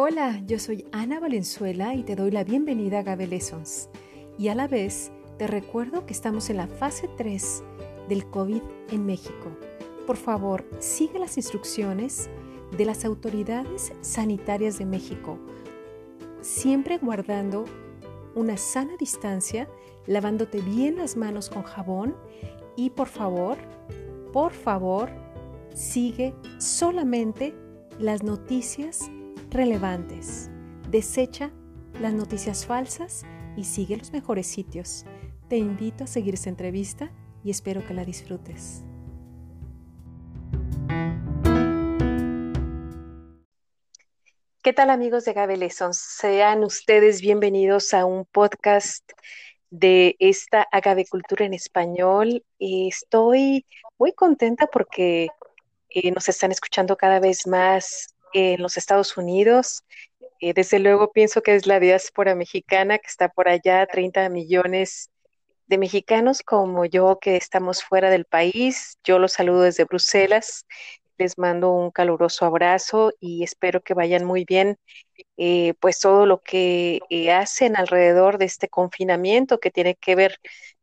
Hola, yo soy Ana Valenzuela y te doy la bienvenida a Gabe Lessons. Y a la vez te recuerdo que estamos en la fase 3 del COVID en México. Por favor, sigue las instrucciones de las autoridades sanitarias de México, siempre guardando una sana distancia, lavándote bien las manos con jabón y por favor, por favor, sigue solamente las noticias relevantes. Desecha las noticias falsas y sigue los mejores sitios. Te invito a seguir esta entrevista y espero que la disfrutes. ¿Qué tal amigos de Gabe Sean ustedes bienvenidos a un podcast de esta Agave Cultura en español. Estoy muy contenta porque eh, nos están escuchando cada vez más en los Estados Unidos. Eh, desde luego pienso que es la diáspora mexicana que está por allá, 30 millones de mexicanos como yo que estamos fuera del país. Yo los saludo desde Bruselas. Les mando un caluroso abrazo y espero que vayan muy bien, eh, pues todo lo que eh, hacen alrededor de este confinamiento que tiene que ver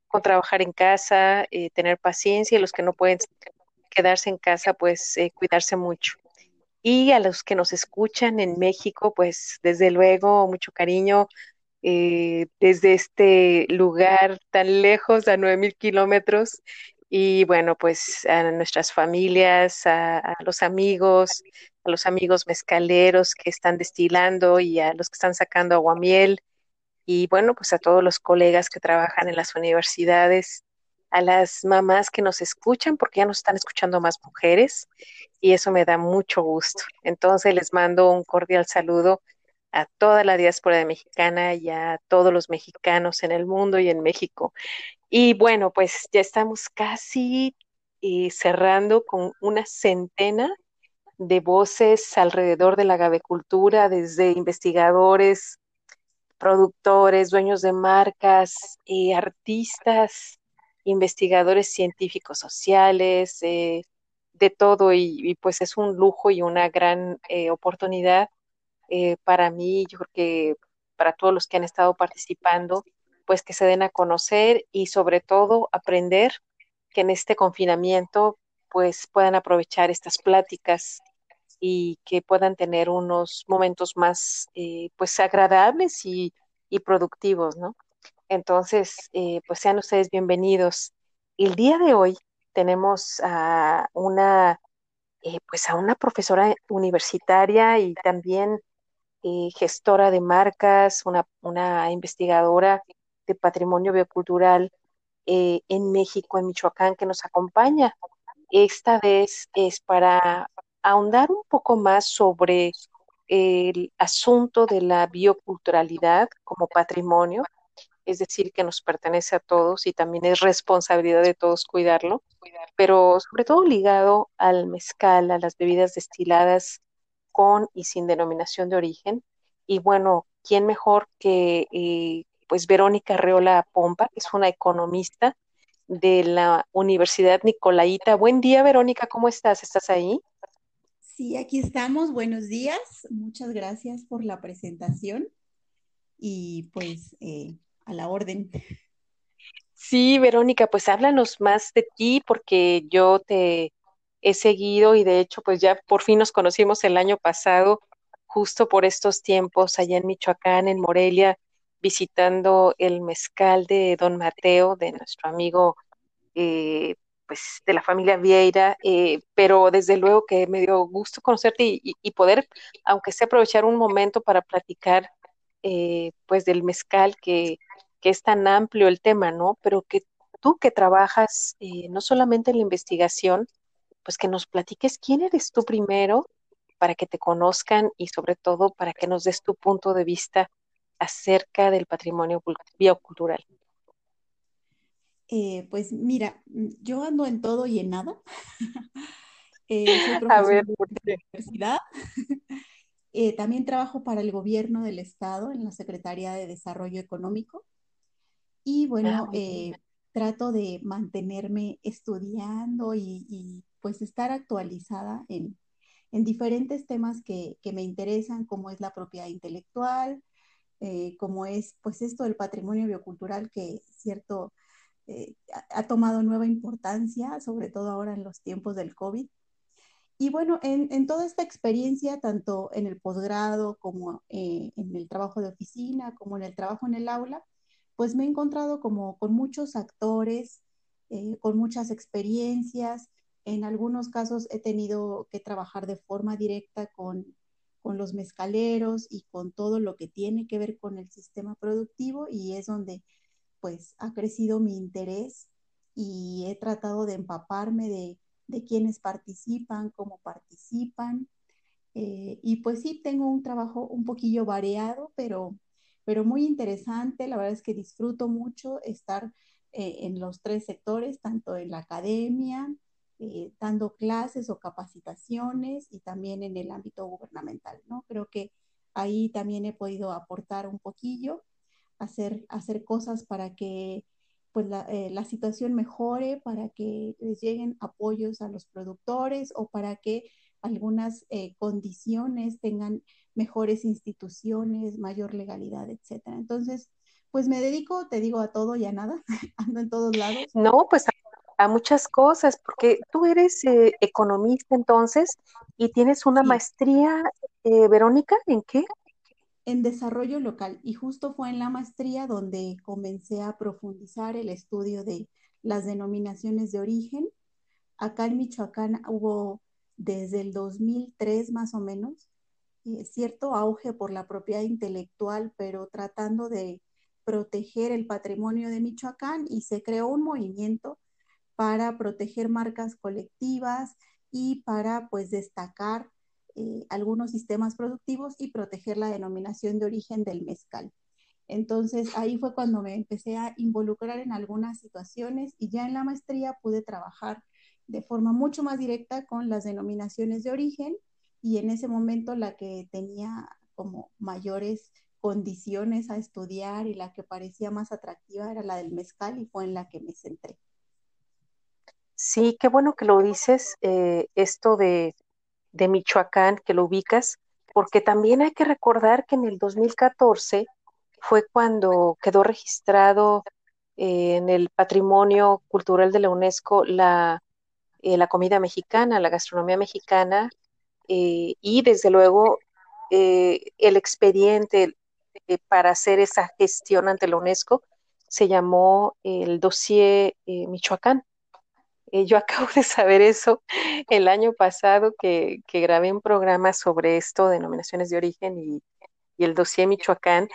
con trabajar en casa, tener paciencia y los que no pueden quedarse en casa, pues cuidarse mucho. Y a los que nos escuchan en México, pues desde luego mucho cariño eh, desde este lugar tan lejos, a 9.000 kilómetros. Y bueno, pues a nuestras familias, a, los amigos, a los amigos mezcaleros que están destilando y a los que están sacando aguamiel. Y bueno, pues a todos los colegas que trabajan en las universidades a las mamás que nos escuchan, porque ya nos están escuchando más mujeres y eso me da mucho gusto. Entonces les mando un cordial saludo a toda la diáspora mexicana y a todos los mexicanos en el mundo y en México. Y bueno, pues ya estamos casi eh, cerrando con una centena de voces alrededor de la gavecultura, desde investigadores, productores, dueños de marcas, eh, artistas, investigadores científicos sociales, eh, de todo, y, pues es un lujo y una gran eh, oportunidad eh, para mí, yo creo que para todos los que han estado participando, pues que se den a conocer y sobre todo aprender que en este confinamiento pues puedan aprovechar estas pláticas y que puedan tener unos momentos más pues agradables y, y productivos, ¿no? Entonces, eh, pues sean ustedes bienvenidos. El día de hoy tenemos a una, eh, pues a una profesora universitaria y también eh, gestora de marcas, una, una, investigadora de patrimonio biocultural en México, en Michoacán, que nos acompaña. Esta vez es para ahondar un poco más sobre el asunto de la bioculturalidad como patrimonio es decir, que nos pertenece a todos y también es responsabilidad de todos cuidarlo, pero sobre todo ligado al mezcal, a las bebidas destiladas con y sin denominación de origen. Y bueno, ¿quién mejor que eh, pues Verónica Reola Pompa, que es una economista de la Universidad Nicolaita. Buen día, Verónica, ¿cómo estás? ¿Estás ahí? Sí, aquí estamos. Buenos días. Muchas gracias por la presentación. Y pues eh, a la orden. Sí, Verónica, pues háblanos más de ti porque yo te he seguido y de hecho pues ya por fin nos conocimos el año pasado, justo por estos tiempos allá en Michoacán, en Morelia, visitando el mezcal de Don Mateo, de nuestro amigo eh, pues de la familia Vieira, eh, pero desde luego que me dio gusto conocerte y, poder, aunque sea aprovechar un momento para platicar eh, pues del mezcal que que es tan amplio el tema, ¿no? Pero que tú que trabajas eh, no solamente en la investigación, pues que nos platiques quién eres tú primero para que te conozcan y sobre todo para que nos des tu punto de vista acerca del patrimonio biocultural. Eh, pues mira, yo ando en todo y en nada. eh, soy A ver, ¿por qué? de la universidad. eh, también trabajo para el gobierno del estado en la Secretaría de Desarrollo Económico. Y bueno, eh, trato de mantenerme estudiando y, pues estar actualizada en, en diferentes temas que, que, me interesan, como es la propiedad intelectual, eh, como es pues esto del patrimonio biocultural que cierto ha tomado nueva importancia, sobre todo ahora en los tiempos del COVID. Y bueno, en, toda esta experiencia, tanto en el posgrado como eh, en el trabajo de oficina, como en el trabajo en el aula, pues me he encontrado como con muchos actores, eh, con muchas experiencias. En algunos casos he tenido que trabajar de forma directa con, con los mezcaleros y con todo lo que tiene que ver con el sistema productivo y es donde pues ha crecido mi interés y he tratado de empaparme de, de quienes participan, cómo participan. Eh, y pues sí, tengo un trabajo un poquillo variado, pero, pero muy interesante. La verdad es que disfruto mucho estar eh, en los tres sectores, tanto en la academia, eh, dando clases o capacitaciones y también en el ámbito gubernamental, ¿no? Creo que ahí también he podido aportar un poquillo, hacer, hacer cosas para que pues la, eh, la, situación mejore, para que les lleguen apoyos a los productores o para que algunas eh, condiciones tengan mejores instituciones, mayor legalidad, etcétera. Entonces, pues me dedico, te digo, a todo y a nada, ando en todos lados. No, pues a, a muchas cosas, porque tú eres eh, economista entonces y tienes una sí. maestría, eh, Verónica, ¿en qué? En desarrollo local y justo fue en la maestría donde comencé a profundizar el estudio de las denominaciones de origen. Acá en Michoacán hubo desde el 2003 más o menos eh, cierto auge por la propiedad intelectual, pero tratando de proteger el patrimonio de Michoacán y se creó un movimiento para proteger marcas colectivas y para pues destacar eh, algunos sistemas productivos y proteger la denominación de origen del mezcal. Entonces ahí fue cuando me empecé a involucrar en algunas situaciones y ya en la maestría pude trabajar de forma mucho más directa con las denominaciones de origen y en ese momento la que tenía como mayores condiciones a estudiar y la que parecía más atractiva era la del mezcal y fue en la que me centré. Sí, qué bueno que lo dices, eh, esto de de Michoacán, que lo ubicas, porque también hay que recordar que en el 2014 fue cuando quedó registrado eh, en el patrimonio cultural de la UNESCO la, eh, la comida mexicana, la gastronomía mexicana, eh, y desde luego el expediente para hacer esa gestión ante la UNESCO se llamó el dossier Michoacán. Eh, yo acabo de saber eso el año pasado que, grabé un programa sobre esto, denominaciones de origen y, el dossier Michoacán.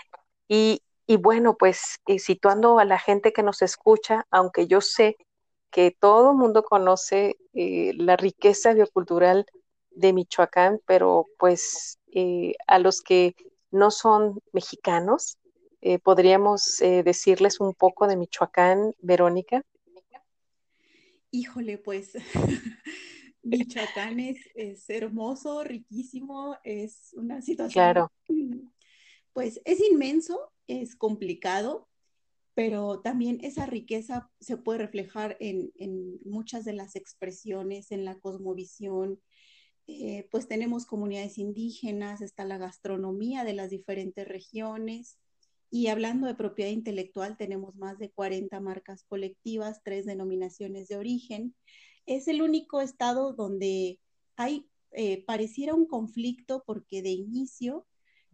Y, y bueno, pues eh, situando a la gente que nos escucha, aunque yo sé que todo el mundo conoce eh, la riqueza biocultural de Michoacán, pero pues a los que no son mexicanos, podríamos decirles un poco de Michoacán, Verónica. Híjole, pues Michoacán es, es, hermoso, riquísimo, es una situación. Claro. Pues es inmenso, es complicado, pero también esa riqueza se puede reflejar en, en muchas de las expresiones, en la cosmovisión. Eh, pues tenemos comunidades indígenas, está la gastronomía de las diferentes regiones, y hablando de propiedad intelectual, tenemos más de 40 marcas colectivas, tres denominaciones de origen. Es el único estado donde hay, eh, pareciera un conflicto porque de inicio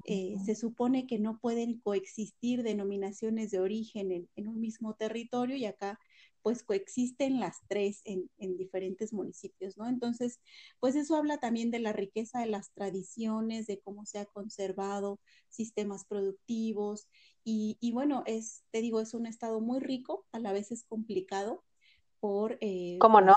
eh, se supone que no pueden coexistir denominaciones de origen en, en, un mismo territorio y acá pues coexisten las tres en, en, diferentes municipios, ¿no? Entonces, pues eso habla también de la riqueza de las tradiciones, de cómo se ha conservado sistemas productivos y, y bueno, es, te digo, es un estado muy rico, a la vez es complicado por... Eh, ¿Cómo no?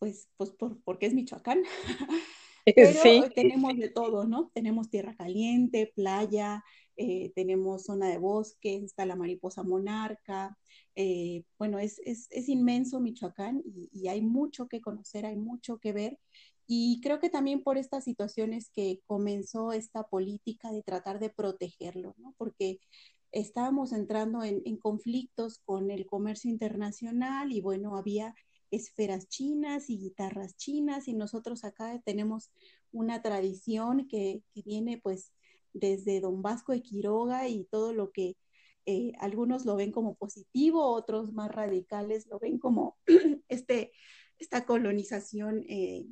Pues, pues por, porque es Michoacán. Pero sí. tenemos de todo, ¿no? Tenemos tierra caliente, playa, eh, tenemos zona de bosque, está la mariposa monarca, eh, bueno, es, es, es, inmenso Michoacán y, y, hay mucho que conocer, hay mucho que ver. Y creo que también por estas situaciones que comenzó esta política de tratar de protegerlo, ¿no? Porque estábamos entrando en, en conflictos con el comercio internacional y bueno, había esferas chinas y guitarras chinas y nosotros acá tenemos una tradición que, viene pues desde Don Vasco de Quiroga y todo lo que eh, algunos lo ven como positivo, otros más radicales lo ven como este, esta colonización eh,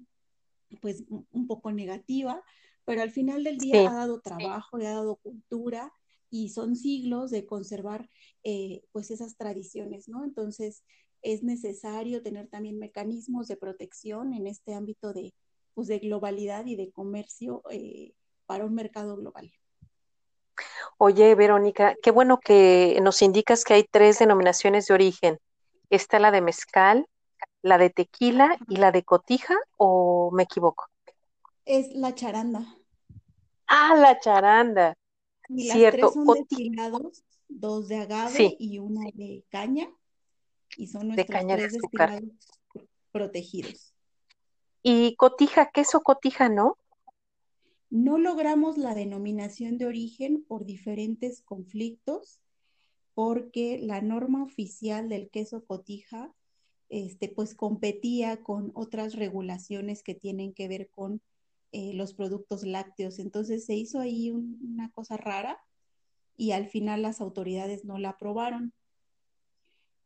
pues un poco negativa, pero al final del día ha dado trabajo y ha dado cultura y son siglos de conservar eh, pues esas tradiciones, ¿no? Entonces es necesario tener también mecanismos de protección en este ámbito de, pues, de globalidad y de comercio eh, para un mercado global. Oye, Verónica, qué bueno que nos indicas que hay tres denominaciones de origen. ¿Está la de mezcal, la de tequila y la de cotija o me equivoco? Es la charanda. Ah, la charanda. Y las tres son destilados, dos de agave y una de caña. Y son nuestros de caña tres de destilados protegidos. ¿Y cotija, queso cotija, no? No logramos la denominación de origen por diferentes conflictos, porque la norma oficial del queso cotija, este, pues competía con otras regulaciones que tienen que ver con eh, los productos lácteos. Entonces se hizo ahí una cosa rara y al final las autoridades no la aprobaron.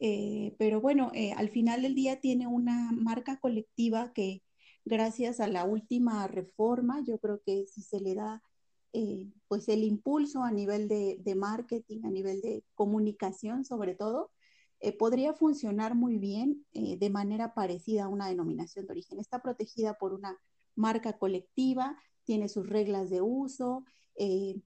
Eh, pero bueno, eh, al final del día tiene una marca colectiva que gracias a la última reforma, yo creo que si se le da pues el impulso a nivel de, marketing, a nivel de comunicación sobre todo, podría funcionar muy bien de manera parecida a una denominación de origen. Está protegida por una marca colectiva, tiene sus reglas de uso, eh,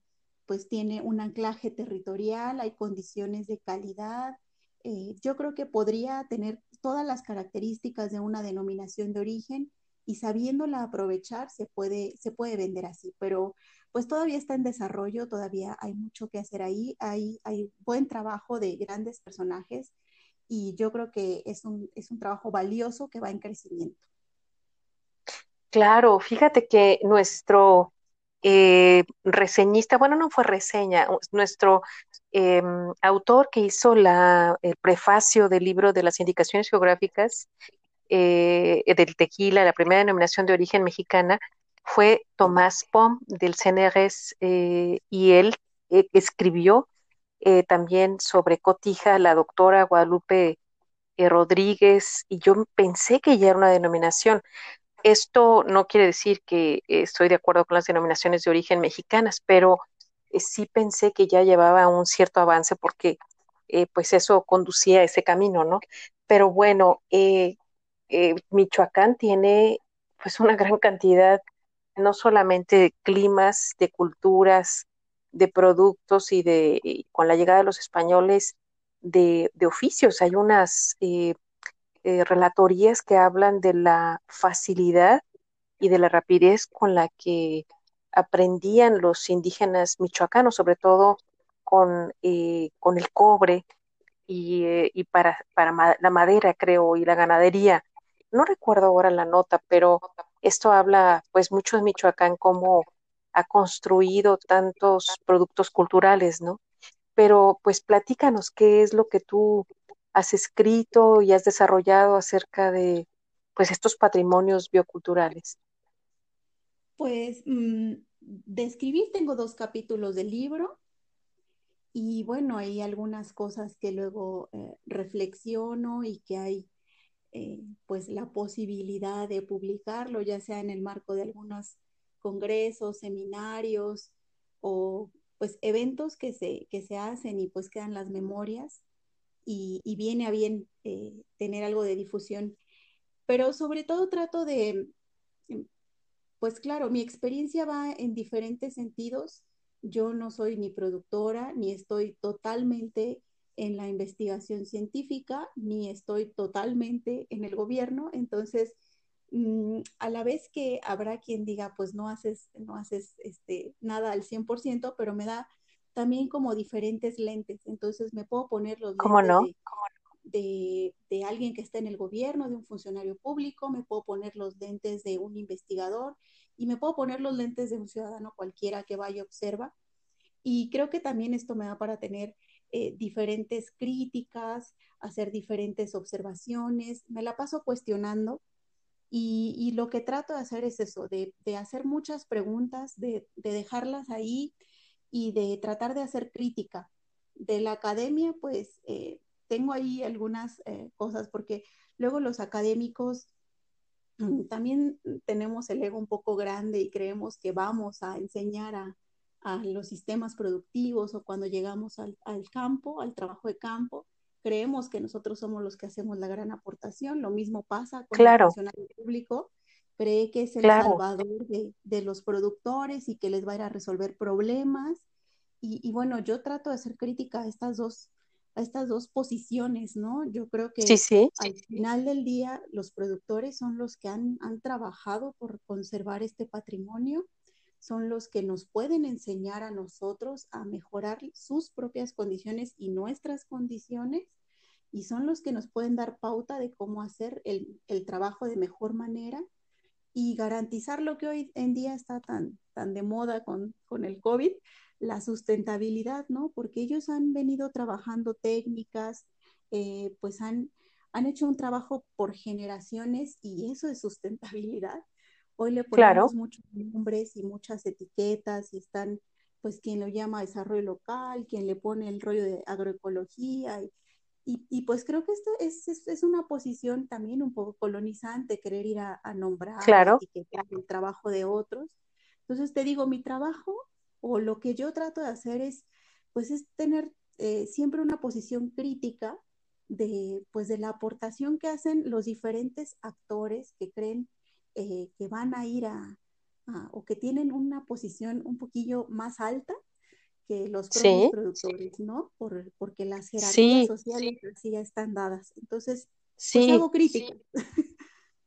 pues tiene un anclaje territorial, hay condiciones de calidad. Eh, yo creo que podría tener todas las características de una denominación de origen y sabiéndola aprovechar se puede, se puede vender así, pero pues todavía está en desarrollo, todavía hay mucho que hacer ahí, hay, hay buen trabajo de grandes personajes y yo creo que es un, es un trabajo valioso que va en crecimiento. Claro, fíjate que nuestro eh, reseñista, bueno, no fue reseña, nuestro em, autor que hizo la, el prefacio del libro de las indicaciones geográficas eh, del tequila, la primera denominación de origen mexicana, fue Tomás Pom del CNRS eh, y él escribió también sobre Cotija, la doctora Guadalupe Rodríguez, y yo pensé que ya era una denominación. Esto no quiere decir que estoy de acuerdo con las denominaciones de origen mexicanas, pero eh, sí pensé que ya llevaba un cierto avance porque eh, pues eso conducía a ese camino, ¿no? Pero bueno, eh, Michoacán tiene pues una gran cantidad no solamente de climas, de culturas, de productos y de con la llegada de los españoles de, oficios. Hay unas eh, relatorías que hablan de la facilidad y de la rapidez con la que aprendían los indígenas michoacanos, sobre todo con, eh, con el cobre y, eh, para, para la madera, creo, y la ganadería. No recuerdo ahora la nota, pero esto habla pues mucho de Michoacán, cómo ha construido tantos productos culturales, ¿no? Pero pues platícanos qué es lo que tú has escrito y has desarrollado acerca de pues estos patrimonios bioculturales? Pues mm, de escribir tengo dos capítulos del libro y bueno, hay algunas cosas que luego eh, reflexiono y que hay eh, pues la posibilidad de publicarlo, ya sea en el marco de algunos congresos, seminarios o pues eventos que se, que se hacen y pues quedan las memorias y, viene a bien eh, tener algo de difusión. Pero sobre todo trato de, em, pues claro, mi experiencia va en diferentes sentidos. Yo no soy ni productora, ni estoy totalmente en la investigación científica, ni estoy totalmente en el gobierno. Entonces, mm, a la vez que habrá quien diga, pues no haces, no haces este, nada al 100%, pero me da también como diferentes lentes. Entonces me puedo poner los lentes de, de, alguien que está en el gobierno, de un funcionario público, me puedo poner los lentes de un investigador y me puedo poner los lentes de un ciudadano cualquiera que vaya observa. Y creo que también esto me da para tener eh, diferentes críticas, hacer diferentes observaciones, me la paso cuestionando y, lo que trato de hacer es eso, de, hacer muchas preguntas, de, dejarlas ahí y de tratar de hacer crítica. De la academia, pues eh, tengo ahí algunas eh, cosas, porque luego los académicos mm, también tenemos el ego un poco grande y creemos que vamos a enseñar a, los sistemas productivos o cuando llegamos al, campo, al trabajo de campo, creemos que nosotros somos los que hacemos la gran aportación. Lo mismo pasa con el funcionario público, cree que es el salvador de, los productores y que les va a ir a resolver problemas. Y, bueno, yo trato de hacer crítica a estas dos, a estas dos posiciones, ¿no? Yo creo que al final del día los productores son los que han, han trabajado por conservar este patrimonio son los que nos pueden enseñar a nosotros a mejorar sus propias condiciones y nuestras condiciones y son los que nos pueden dar pauta de cómo hacer el, trabajo de mejor manera y garantizar lo que hoy en día está tan, tan de moda con, el COVID, la sustentabilidad, ¿no? Porque ellos han venido trabajando técnicas, eh, pues han, han hecho un trabajo por generaciones y eso es sustentabilidad. Hoy le ponemos muchos nombres y muchas etiquetas y están, pues, quien lo llama desarrollo local, quien le pone el rollo de agroecología. Y, y, pues creo que esto es, es, una posición también un poco colonizante, querer ir a, nombrar, etiquetar el trabajo de otros. Entonces te digo, mi trabajo o lo que yo trato de hacer es, pues, es tener eh, siempre una posición crítica de, pues, de la aportación que hacen los diferentes actores que creen eh, que van a ir a, o que tienen una posición un poquillo más alta que los propios productores, ¿no? Por, porque las jerarquías sociales así ya están dadas. Entonces, pues, sí. hago crítica.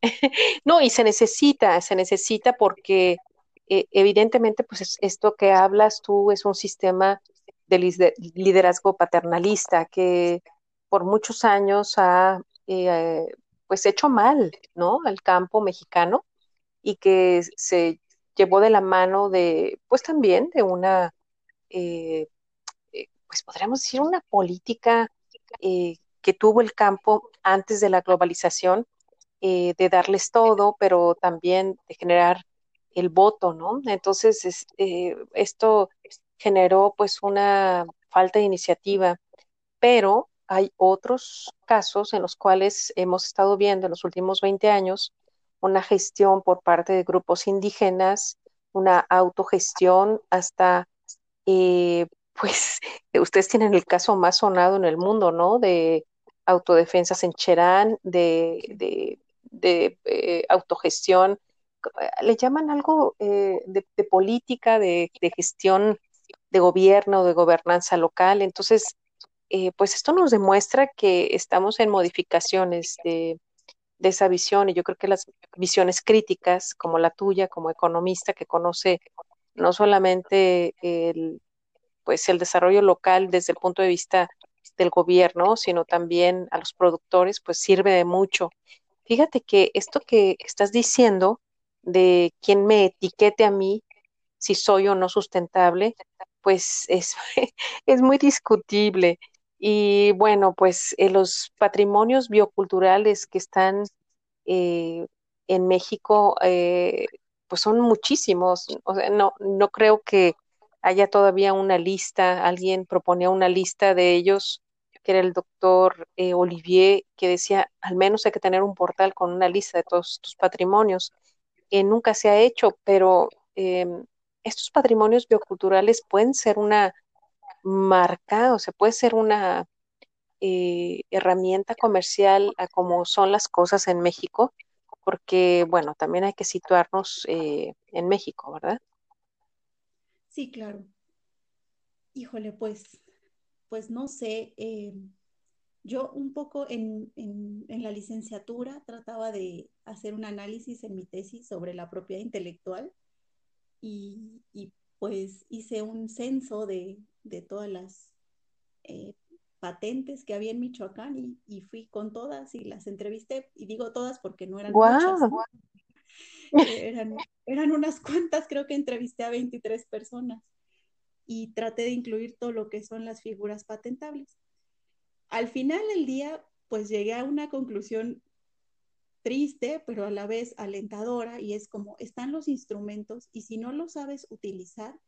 no, y se necesita, se necesita porque eh, evidentemente, pues esto que hablas tú es un sistema de liderazgo paternalista que por muchos años ha eh, pues hecho mal, ¿no? Al campo mexicano y que se llevó de la mano de, pues también de una, eh, eh, pues podríamos decir una política eh, que tuvo el campo antes de la globalización, de darles todo, pero también de generar el voto, ¿no? Entonces, esto generó pues una falta de iniciativa, pero hay otros casos en los cuales hemos estado viendo en los últimos 20 años una gestión por parte de grupos indígenas, una autogestión hasta, eh, pues, ustedes tienen el caso más sonado en el mundo, ¿no? De autodefensas en Cherán, de, de, eh, autogestión, le llaman algo eh, de, de, política, de, gestión de gobierno, de gobernanza local. Entonces, eh, pues esto nos demuestra que estamos en modificaciones de, esa visión y yo creo que las visiones críticas como la tuya, como economista que conoce no solamente el, pues el desarrollo local desde el punto de vista del gobierno, sino también a los productores, pues sirve de mucho. Fíjate que esto que estás diciendo de quién me etiquete a mí, si soy o no sustentable, pues es, es muy discutible. Y bueno, pues eh, los patrimonios bioculturales que están eh, en México, eh, pues son muchísimos. O sea, no, no creo que haya todavía una lista, alguien proponía una lista de ellos, que era el doctor Olivier, que decía, al menos hay que tener un portal con una lista de todos tus patrimonios. que nunca se ha hecho, pero em, estos patrimonios bioculturales pueden ser una marca, o sea, puede ser una eh, herramienta comercial a como son las cosas en México, porque, bueno, también hay que situarnos eh, en México, ¿verdad? Sí, claro. Híjole, pues, pues no sé, eh, yo un poco en, en, la licenciatura trataba de hacer un análisis en mi tesis sobre la propiedad intelectual y, y pues hice un censo de, de todas las eh, patentes que había en Michoacán y, fui con todas y las entrevisté, y digo todas porque no eran muchas. Eran, eran unas cuantas, creo que entrevisté a 23 personas. y traté de incluir todo lo que son las figuras patentables. Al final del día, pues llegué a una conclusión triste, pero a la vez alentadora, y es como están los instrumentos y si no los sabes utilizar,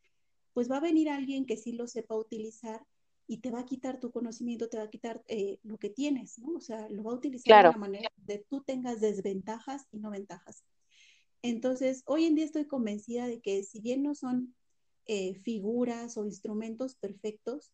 pues va a venir alguien que sí lo sepa utilizar y te va a quitar tu conocimiento, te va a quitar eh, lo que tienes, ¿no? O sea, lo va a utilizar de una manera de tú tengas desventajas y no ventajas. Entonces, hoy en día estoy convencida de que si bien no son eh, figuras o instrumentos perfectos,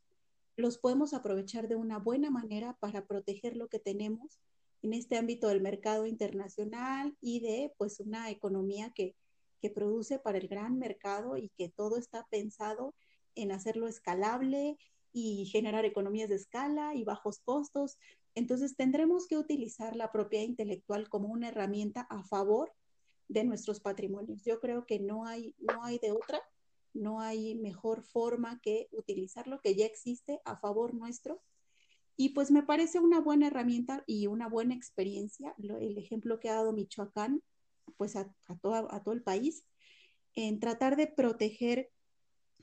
los podemos aprovechar de una buena manera para proteger lo que tenemos en este ámbito del mercado internacional y de pues una economía que, que produce para el gran mercado y que todo está pensado en hacerlo escalable y generar economías de escala y bajos costos. Entonces tendremos que utilizar la propiedad intelectual como una herramienta a favor de nuestros patrimonios. Yo creo que no hay, no hay de otra, no hay mejor forma que utilizar lo que ya existe a favor nuestro. Y pues me parece una buena herramienta y una buena experiencia, el ejemplo que ha dado Michoacán, pues a, a, a todo el país, en tratar de proteger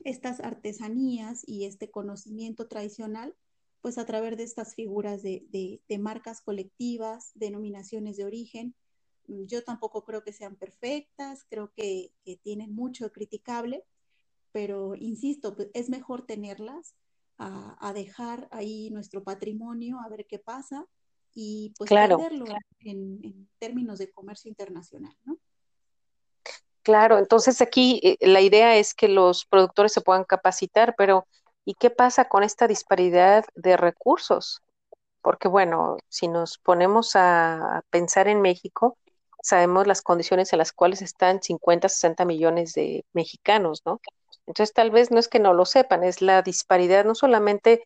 estas artesanías y este conocimiento tradicional, pues a través de estas figuras de, marcas colectivas, denominaciones de origen. Yo tampoco creo que sean perfectas, creo que, tienen mucho criticable, pero insisto, pues, es mejor tenerlas a, dejar ahí nuestro patrimonio, a ver qué pasa y pues claro, En, en, términos de comercio internacional, ¿no? Claro, entonces aquí eh, la idea es que los productores se puedan capacitar, pero ¿y qué pasa con esta disparidad de recursos? Porque bueno, si nos ponemos a pensar en México, sabemos las condiciones en las cuales están 50, 60 millones de mexicanos, ¿no? Entonces tal vez no es que no lo sepan, es la disparidad no solamente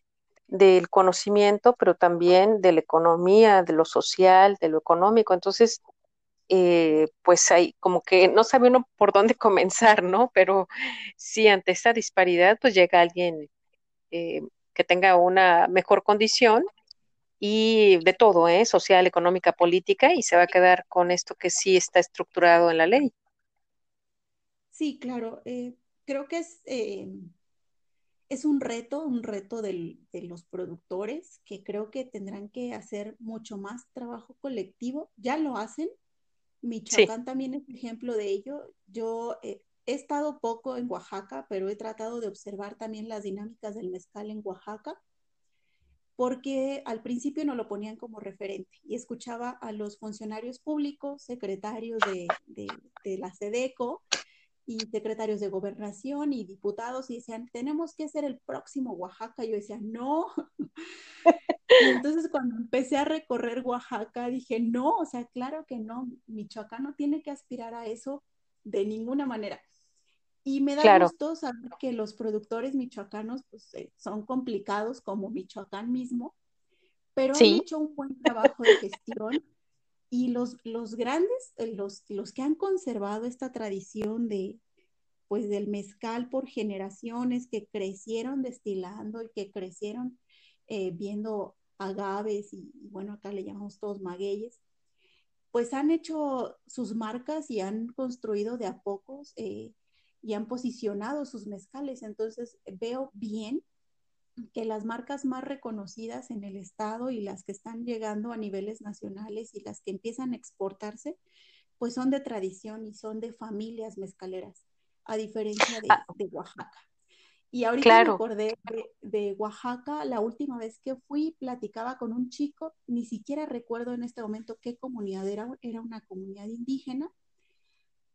del conocimiento, pero también de la economía, de lo social, de lo económico. Entonces, eh, pues hay como que no sabe uno por dónde comenzar, ¿no? Pero sí, ante esta disparidad, pues llega alguien eh, que tenga una mejor condición y de todo, ¿eh? Social, económica, política, y se va a quedar con esto que sí está estructurado en la ley. Sí, claro. Eh, creo que es, es un reto, un reto de los productores que creo que tendrán que hacer mucho más trabajo colectivo. Ya lo hacen, Michoacán también es ejemplo de ello. Yo eh, he estado poco en Oaxaca, pero he tratado de observar también las dinámicas del mezcal en Oaxaca, porque al principio no lo ponían como referente y escuchaba a los funcionarios públicos, secretarios de, de la SEDECO y secretarios de gobernación y diputados y decían, tenemos que ser el próximo Oaxaca. Yo decía, no, y entonces cuando empecé a recorrer Oaxaca, dije, no, o sea, claro que no, Michoacán no tiene que aspirar a eso de ninguna manera. Y me da gusto saber que los productores michoacanos pues, eh, son complicados como Michoacán mismo, pero han hecho un buen trabajo de gestión y los, los grandes, eh, los, los que han conservado esta tradición de, pues del mezcal por generaciones que crecieron destilando y que crecieron eh, viendo agaves y, bueno, acá le llamamos todos magueyes, pues han hecho sus marcas y han construido de a pocos eh, y han posicionado sus mezcales. Entonces veo bien que las marcas más reconocidas en el estado y las que están llegando a niveles nacionales y las que empiezan a exportarse, pues son de tradición y son de familias mezcaleras, a diferencia de. Oaxaca. Y ahorita me acordé de, Oaxaca, la última vez que fui, platicaba con un chico, ni siquiera recuerdo en este momento qué comunidad era, era una comunidad indígena.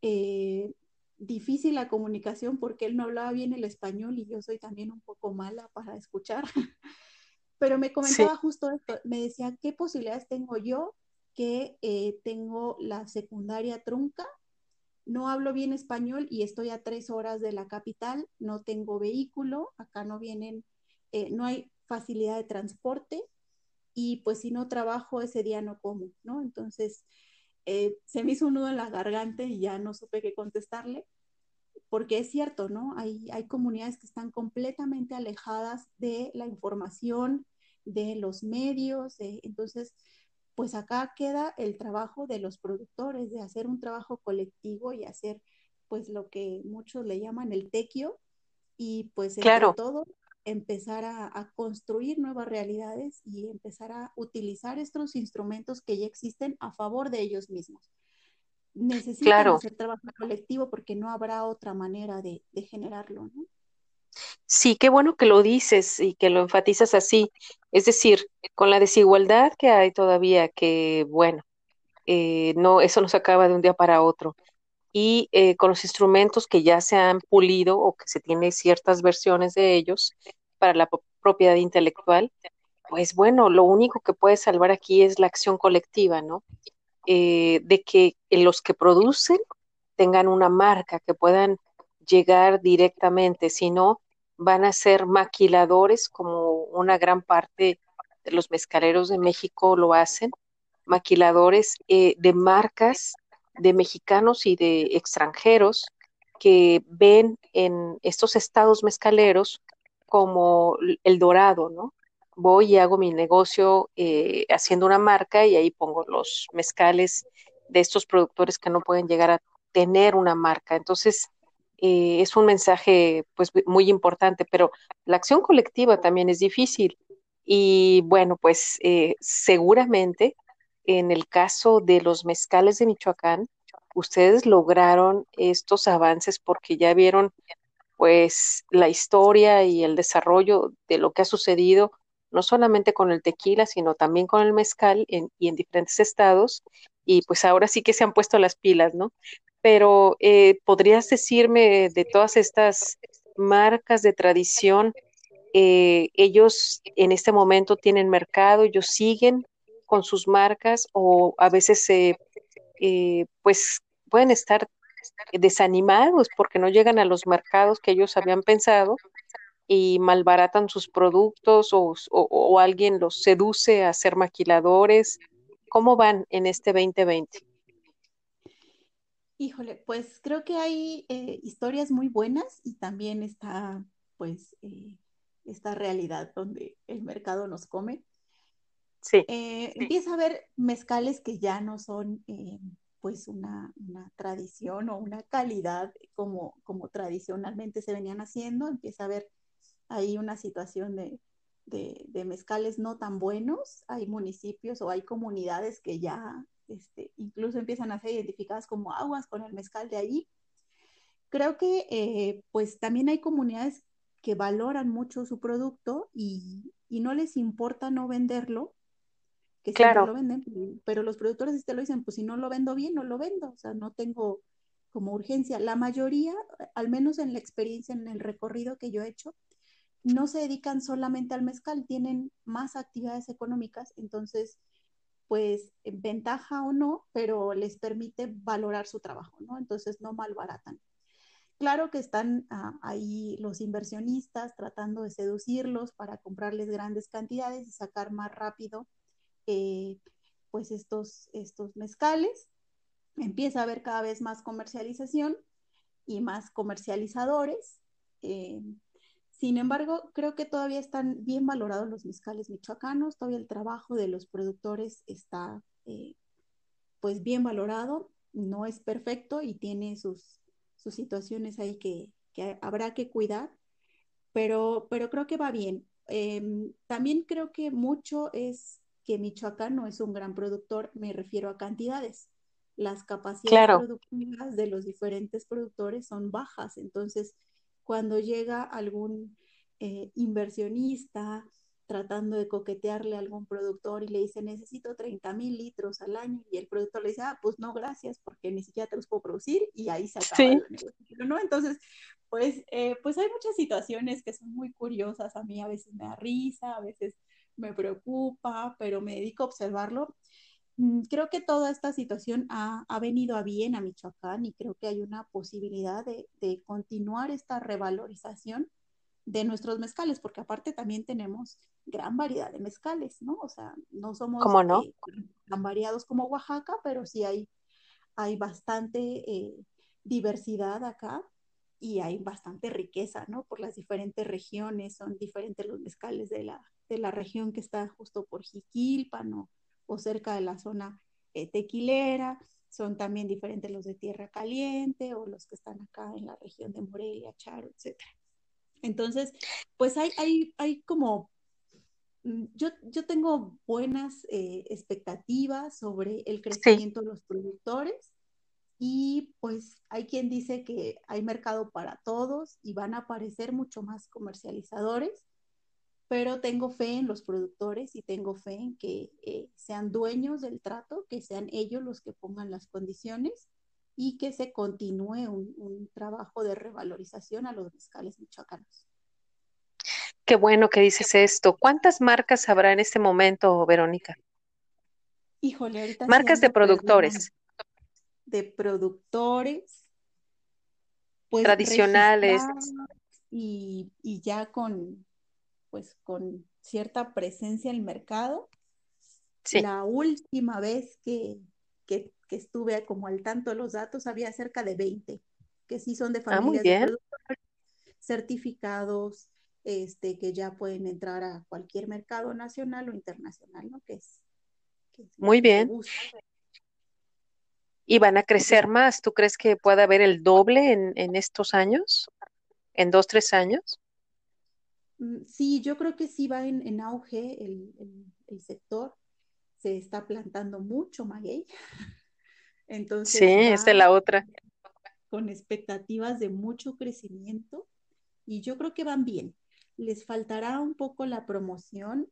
Eh, difícil la comunicación porque él no hablaba bien el español y yo soy también un poco mala para escuchar. Pero me comentaba justo esto, me decía, ¿qué posibilidades tengo yo que eh, tengo la secundaria trunca no hablo bien español y estoy a tres horas de la capital, no tengo vehículo, acá no vienen, eh, no hay facilidad de transporte y pues si no trabajo ese día no como, ¿no? Entonces eh, se me hizo un nudo en la garganta y ya no supe qué contestarle, porque es cierto, ¿no? Hay, hay comunidades que están completamente alejadas de la información, de los medios, entonces pues acá queda el trabajo de los productores, de hacer un trabajo colectivo y hacer pues lo que muchos le llaman el tequio y pues entre todo empezar a, construir nuevas realidades y empezar a utilizar estos instrumentos que ya existen a favor de ellos mismos. Necesitan hacer trabajo colectivo porque no habrá otra manera de, generarlo, ¿no? Sí, qué bueno que lo dices y que lo enfatizas así. Es decir, con la desigualdad que hay todavía, que bueno, eh, no, eso no se acaba de un día para otro. Y eh, con los instrumentos que ya se han pulido o que se tiene ciertas versiones de ellos para la propiedad intelectual, pues bueno, lo único que puede salvar aquí es la acción colectiva, ¿no? Eh, de que los que producen tengan una marca, que puedan llegar directamente, si no, van a ser maquiladores como una gran parte de los mezcaleros de México lo hacen, maquiladores eh, de marcas de mexicanos y de extranjeros que ven en estos estados mezcaleros como el dorado, ¿no? Voy y hago mi negocio eh, haciendo una marca y ahí pongo los mezcales de estos productores que no pueden llegar a tener una marca. Entonces, eh, es un mensaje pues muy importante, pero la acción colectiva también es difícil. Y bueno, pues eh, seguramente en el caso de los mezcales de Michoacán, ustedes lograron estos avances porque ya vieron pues la historia y el desarrollo de lo que ha sucedido, no solamente con el tequila, sino también con el mezcal y en diferentes estados. Y pues ahora sí que se han puesto las pilas, ¿no? Pero eh, ¿podrías decirme de todas estas marcas de tradición, eh, ellos en este momento tienen mercado, ellos siguen con sus marcas o a veces se, eh, pues pueden estar desanimados porque no llegan a los mercados que ellos habían pensado y malbaratan sus productos o, o, alguien los seduce a ser maquiladores. ¿Cómo van en este 2020? Híjole, pues creo que hay eh, historias muy buenas y también está pues eh, esta realidad donde el mercado nos come. Eh, sí, Empieza a haber mezcales que ya no son eh, pues una, tradición o una calidad como, como tradicionalmente se venían haciendo. Empieza a haber ahí una situación de, mezcales no tan buenos. Hay municipios o hay comunidades que ya este, incluso empiezan a ser identificadas como aguas con el mezcal de ahí. Creo que eh, pues también hay comunidades que valoran mucho su producto y, y no les importa no venderlo que claro. lo venden, pero los productores te lo dicen, pues si no lo vendo bien, no lo vendo, o sea, no tengo como urgencia. La mayoría, al menos en la experiencia, en el recorrido que yo he hecho, no se dedican solamente al mezcal, tienen más actividades económicas, entonces, pues, ventaja o no, pero les permite valorar su trabajo, ¿no? Entonces, no malbaratan. Claro que están ah, ahí los inversionistas tratando de seducirlos para comprarles grandes cantidades y sacar más rápido pues estos, estos mezcales. Empieza a haber cada vez más comercialización y más comercializadores. Eh, sin embargo, creo que todavía están bien valorados los mezcales michoacanos, todavía el trabajo de los productores está eh, pues bien valorado, no es perfecto y tiene sus, sus situaciones ahí que, que, habrá que cuidar, pero, pero creo que va bien. Em, también creo que mucho es que Michoacán no es un gran productor, me refiero a cantidades. Las capacidades productivas de los diferentes productores son bajas, entonces cuando llega algún eh, inversionista tratando de coquetearle a algún productor y le dice necesito 30 mil litros al año y el productor le dice, ah, pues no, gracias, porque ni siquiera te los puedo producir y ahí se acaba el negocio, ¿no? Entonces, pues, eh, pues hay muchas situaciones que son muy curiosas, a mí a veces me da risa, a veces me preocupa, pero me dedico a observarlo. Mm, creo que toda esta situación ha, venido a bien a Michoacán y creo que hay una posibilidad de, continuar esta revalorización de nuestros mezcales, porque aparte también tenemos gran variedad de mezcales, ¿no? O sea, no somos eh, tan variados como Oaxaca, pero sí hay, hay bastante eh, diversidad acá y hay bastante riqueza, ¿no? Por las diferentes regiones, son diferentes los mezcales de la, de la región que está justo por Jiquilpan o, cerca de la zona eh, tequilera, son también diferentes los de Tierra Caliente o los que están acá en la región de Morelia, Charo, etc. Entonces, pues hay, hay, hay como, mm, yo, yo tengo buenas eh, expectativas sobre el crecimiento de los productores y pues hay quien dice que hay mercado para todos y van a aparecer mucho más comercializadores, pero tengo fe en los productores y tengo fe en que eh, sean dueños del trato, que sean ellos los que pongan las condiciones y que se continúe un, trabajo de revalorización a los fiscales michoacanos. Qué bueno que dices esto. ¿Cuántas marcas habrá en este momento, Verónica? Híjole, ahorita. Marcas de productores. De productores. Pues, Tradicionales. Y, ya con, pues, con cierta presencia en el mercado. Sí. La última vez que, que que estuve como al tanto de los datos, había cerca de 20, que sí son de ah, familias certificados, este, que ya pueden entrar a cualquier mercado nacional o internacional, ¿no? Que es, muy bien. ¿Y van a crecer más? ¿Tú crees que pueda haber el doble en, estos años? ¿En dos, tres años? Mm, sí, yo creo que sí va en, auge el, el, sector. Se está plantando mucho maguey. Entonces, sí, esta es la otra. Con expectativas de mucho crecimiento y yo creo que van bien. Les faltará un poco la promoción.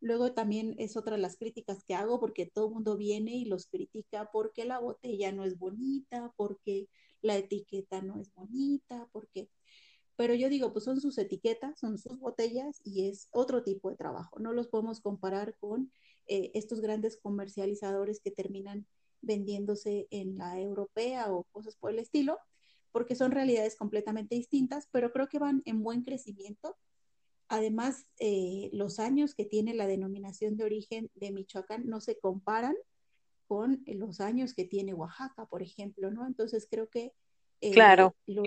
Luego también es otra de las críticas que hago porque todo el mundo viene y los critica porque la botella no es bonita, porque la etiqueta no es bonita, porque... Pero yo digo, pues son sus etiquetas, son sus botellas y es otro tipo de trabajo. No los podemos comparar con eh, estos grandes comercializadores que terminan vendiéndose en la europea o cosas por el estilo, porque son realidades completamente distintas, pero creo que van en buen crecimiento. Además, eh, los años que tiene la denominación de origen de Michoacán no se comparan con los años que tiene Oaxaca, por ejemplo, ¿no? Entonces creo que eh, claro. los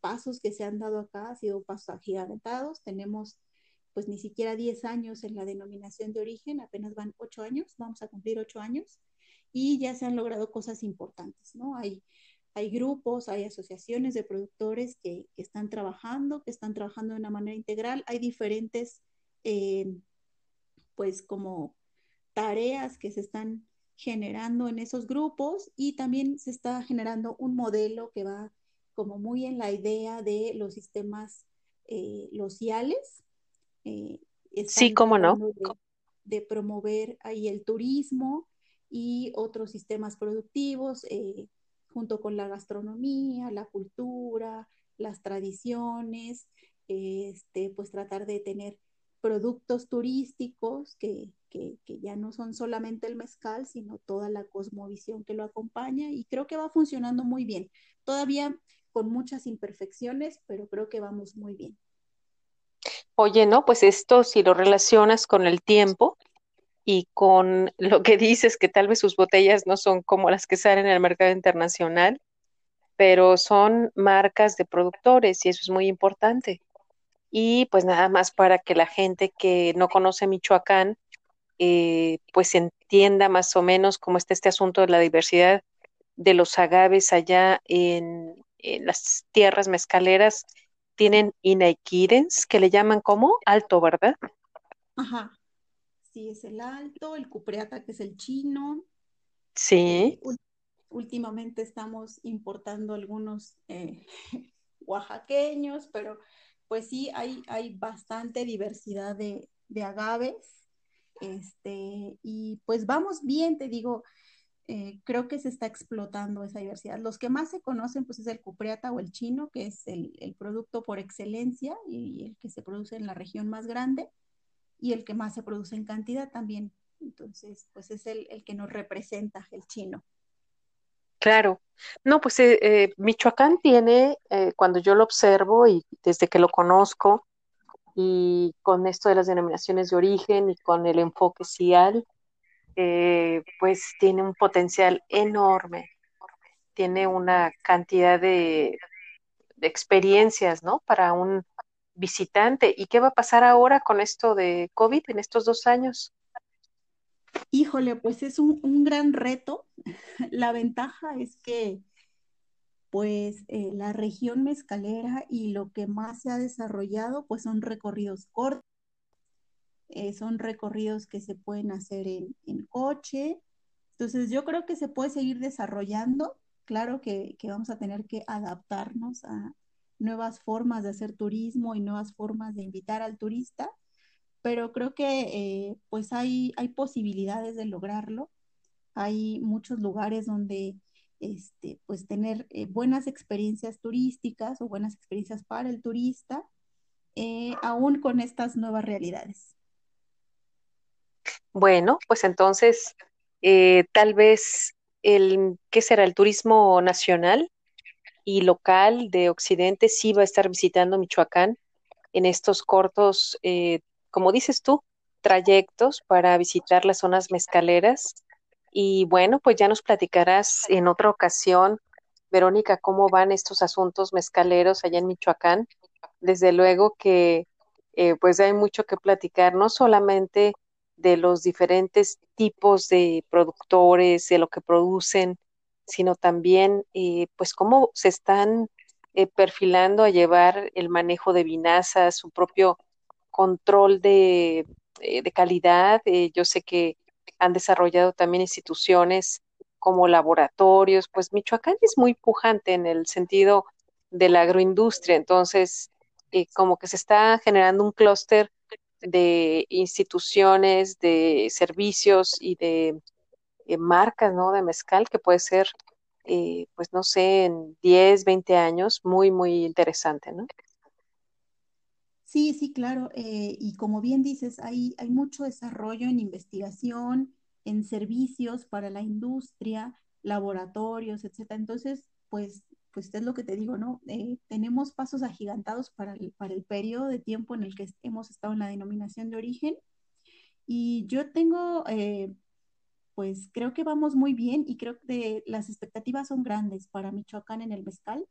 pasos que se han dado acá han sido pasos agigantados. Tenemos pues ni siquiera 10 años en la denominación de origen, apenas van 8 años, vamos a cumplir 8 años y ya se han logrado cosas importantes, ¿no? Hay, hay grupos, hay asociaciones de productores que, están trabajando, que están trabajando de una manera integral, hay diferentes, eh, pues como tareas que se están generando en esos grupos y también se está generando un modelo que va como muy en la idea de los sistemas eh, sociales. Eh, sí, cómo no. de, promover ahí el turismo, y otros sistemas productivos, eh, junto con la gastronomía, la cultura, las tradiciones, este, pues tratar de tener productos turísticos que, que, que, ya no son solamente el mezcal, sino toda la cosmovisión que lo acompaña y creo que va funcionando muy bien. Todavía con muchas imperfecciones, pero creo que vamos muy bien. Oye, no, pues esto si lo relacionas con el tiempo, y con lo que dices, que tal vez sus botellas no son como las que salen en el mercado internacional, pero son marcas de productores y eso es muy importante. Y pues nada más para que la gente que no conoce Michoacán, eh, pues entienda más o menos cómo está este asunto de la diversidad de los agaves allá en, en las tierras mezcaleras. Tienen inaiquirens, que le llaman como alto, ¿verdad? Ajá sí es el alto, el cupreata que es el chino. Sí. Eh, últimamente estamos importando algunos eh, oaxaqueños, pero pues sí, hay, hay bastante diversidad de, agaves. Este, y pues vamos bien, te digo, eh, creo que se está explotando esa diversidad. Los que más se conocen, pues es el cupreata o el chino, que es el, el producto por excelencia y el que se produce en la región más grande y el que más se produce en cantidad también. Entonces, pues es el, que nos representa, el chino. Claro. No, pues eh, eh, Michoacán tiene, cuando yo lo observo y desde que lo conozco, y con esto de las denominaciones de origen y con el enfoque CIAL, pues tiene un potencial enorme, tiene una cantidad de, de experiencias, ¿no? Para un visitante. ¿Y qué va a pasar ahora con esto de COVID en estos dos años? Híjole, pues es un, gran reto. La ventaja es que pues eh, la región mezcalera y lo que más se ha desarrollado pues son recorridos cortos, eh, son recorridos que se pueden hacer en, coche. Entonces yo creo que se puede seguir desarrollando, claro que, que vamos a tener que adaptarnos a nuevas formas de hacer turismo y nuevas formas de invitar al turista, pero creo que eh, pues hay, hay posibilidades de lograrlo. Hay muchos lugares donde este, pues tener eh, buenas experiencias turísticas o buenas experiencias para el turista, eh, aún con estas nuevas realidades. Bueno, pues entonces, eh, tal vez el, ¿qué será? El turismo nacional y local de Occidente sí va a estar visitando Michoacán en estos cortos, como dices tú, trayectos para visitar las zonas mezcaleras y bueno, pues ya nos platicarás en otra ocasión, Verónica, cómo van estos asuntos mezcaleros allá en Michoacán. Desde luego que eh, pues hay mucho que platicar, no solamente de los diferentes tipos de productores, de lo que producen, sino también eh, pues cómo se están eh, perfilando a llevar el manejo de vinazas, su propio control de, de calidad. yo sé que han desarrollado también instituciones como laboratorios, pues Michoacán es muy pujante en el sentido de la agroindustria, entonces eh, como que se está generando un clúster de instituciones, de servicios y de eh, marcas, ¿no? De mezcal que puede ser, eh, pues no sé, en 10, 20 años, muy, muy interesante, ¿no? Sí, sí, claro. Eh, y como bien dices, hay, hay mucho desarrollo en investigación, en servicios para la industria, laboratorios, etcétera. Entonces, pues, pues es lo que te digo, ¿no? Eh, tenemos pasos agigantados para el, para el periodo de tiempo en el que hemos estado en la denominación de origen. Y yo tengo, eh, pues creo que vamos muy bien y creo que las expectativas son grandes para Michoacán en el mezcal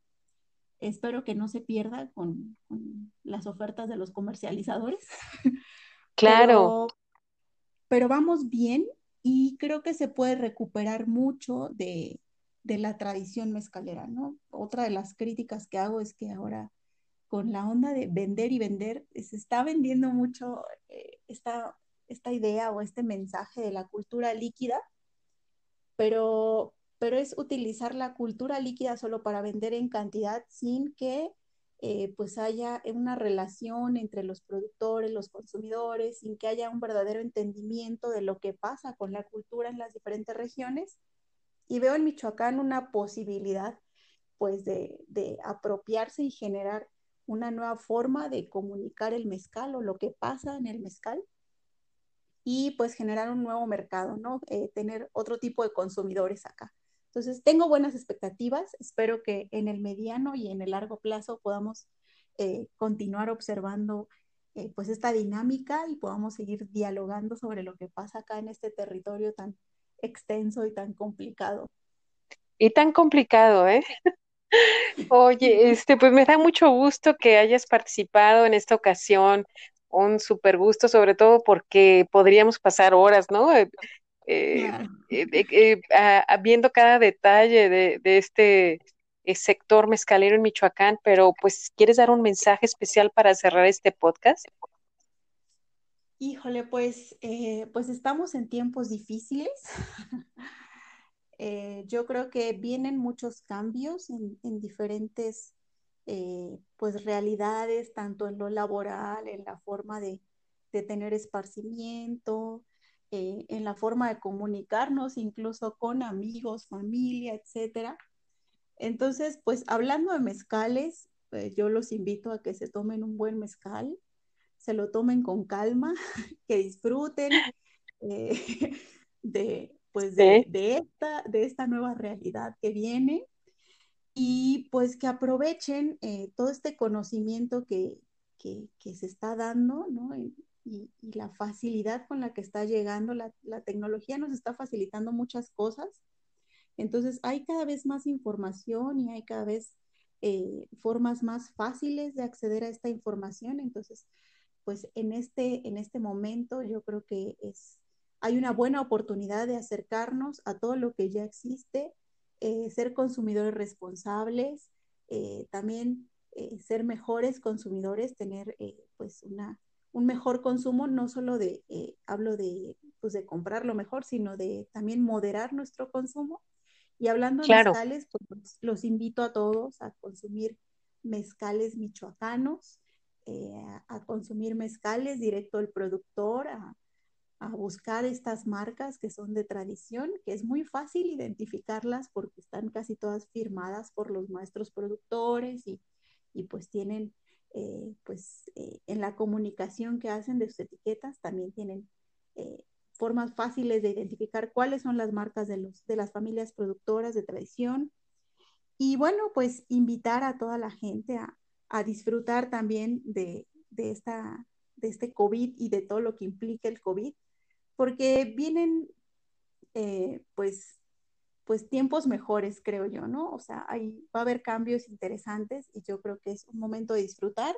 espero que no se pierda con, las ofertas de los comercializadores. Claro. Pero, vamos bien y creo que se puede recuperar mucho de, la tradición mezcalera, ¿no? Otra de las críticas que hago es que ahora con la onda de vender y vender, se está vendiendo mucho eh, esta, esta idea o este mensaje de la cultura líquida, pero, pero es utilizar la cultura líquida solo para vender en cantidad sin que eh, pues haya una relación entre los productores, los consumidores, sin que haya un verdadero entendimiento de lo que pasa con la cultura en las diferentes regiones. Y veo en Michoacán una posibilidad pues de, de apropiarse y generar una nueva forma de comunicar el mezcal o lo que pasa en el mezcal y pues generar un nuevo mercado, ¿no? Eh, tener otro tipo de consumidores acá. Entonces, tengo buenas expectativas, espero que en el mediano y en el largo plazo podamos eh, continuar observando eh, pues esta dinámica y podamos seguir dialogando sobre lo que pasa acá en este territorio tan extenso y tan complicado. Y tan complicado, ¿eh? Oye, este, pues me da mucho gusto que hayas participado en esta ocasión, un súper gusto, sobre todo porque podríamos pasar horas, ¿no? eh, eh, viendo cada detalle de, este eh, sector mezcalero en Michoacán, pero pues, ¿quieres dar un mensaje especial para cerrar este podcast? Híjole, pues, eh, pues estamos en tiempos difíciles. yo creo que vienen muchos cambios en, diferentes pues realidades, tanto en lo laboral, en la forma de, de tener esparcimiento, eh, en la forma de comunicarnos, incluso con amigos, familia, etcétera. Entonces, pues hablando de mezcales, yo los invito a que se tomen un buen mezcal, se lo tomen con calma, que disfruten eh, de, pues de, esta, de esta nueva realidad que viene y pues que aprovechen eh, todo este conocimiento que, que, que, se está dando ¿no? y, la facilidad con la que está llegando, la, tecnología nos está facilitando muchas cosas. Entonces hay cada vez más información y hay cada vez eh, formas más fáciles de acceder a esta información. Entonces, pues en este, en este momento yo creo que es, hay una buena oportunidad de acercarnos a todo lo que ya existe eh, ser consumidores responsables, eh, también ser mejores consumidores, tener pues una, un mejor consumo, no solo de, hablo de, pues de comprar lo mejor, sino de también moderar nuestro consumo. Y hablando de mezcales, pues los invito a todos a consumir mezcales michoacanos, a consumir mezcales directo del productor, a, buscar estas marcas que son de tradición, que es muy fácil identificarlas porque están casi todas firmadas por los maestros productores y, y pues tienen, eh, pues eh, en la comunicación que hacen de sus etiquetas también tienen eh, formas fáciles de identificar cuáles son las marcas de, los, de las familias productoras de tradición. Y bueno, pues invitar a toda la gente a, a disfrutar también de, de, esta, de este COVID y de todo lo que implica el COVID porque vienen eh, pues, pues tiempos mejores, creo yo, ¿no? O sea, ahí va a haber cambios interesantes y yo creo que es un momento de disfrutar,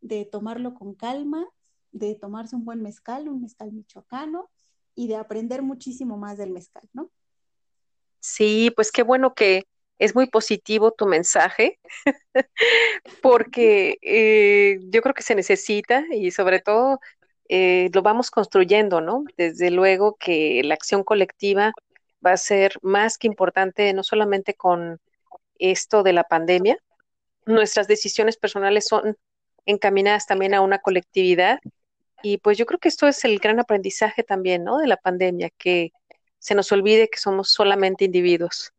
de tomarlo con calma, de tomarse un buen mezcal, un mezcal michoacano y de aprender muchísimo más del mezcal, ¿no? Sí, pues qué bueno que es muy positivo tu mensaje, porque eh, yo creo que se necesita y sobre todo eh, lo vamos construyendo, ¿no? Desde luego que la acción colectiva va a ser más que importante, no solamente con esto de la pandemia, nuestras decisiones personales son encaminadas también a una colectividad y pues yo creo que esto es el gran aprendizaje también, ¿no? De la pandemia, que se nos olvide que somos solamente individuos.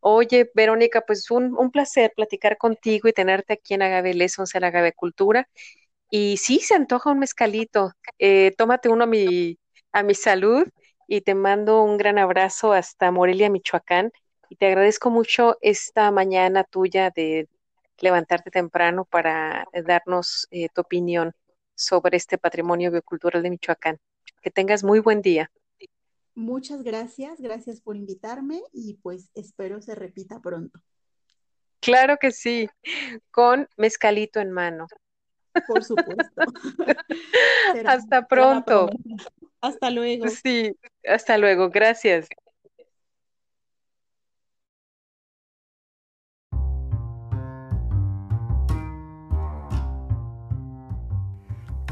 Oye, Verónica, pues un, un placer platicar contigo y tenerte aquí en Agave Lessons, en Agave Cultura. Y sí, se antoja un mezcalito. Eh, tómate uno a mi, a mi salud y te mando un gran abrazo hasta Morelia, Michoacán. Y te agradezco mucho esta mañana tuya de levantarte temprano para darnos eh, tu opinión sobre este patrimonio biocultural de Michoacán. Que tengas muy buen día. Muchas gracias, gracias por invitarme y pues espero se repita pronto. Claro que sí, con mezcalito en mano. Por supuesto. hasta pronto. Hasta luego. Sí, hasta luego. Gracias.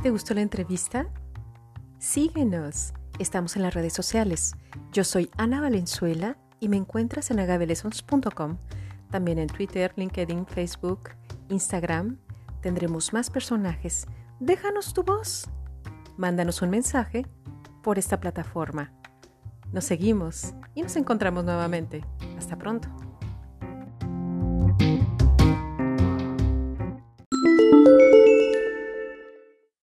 ¿Te gustó la entrevista? Síguenos. Estamos en las redes sociales. Yo soy Ana Valenzuela y me encuentras en agabelessons.com. También en Twitter, LinkedIn, Facebook, Instagram tendremos más personajes. Déjanos tu voz. Mándanos un mensaje por esta plataforma. Nos seguimos y nos encontramos nuevamente. Hasta pronto.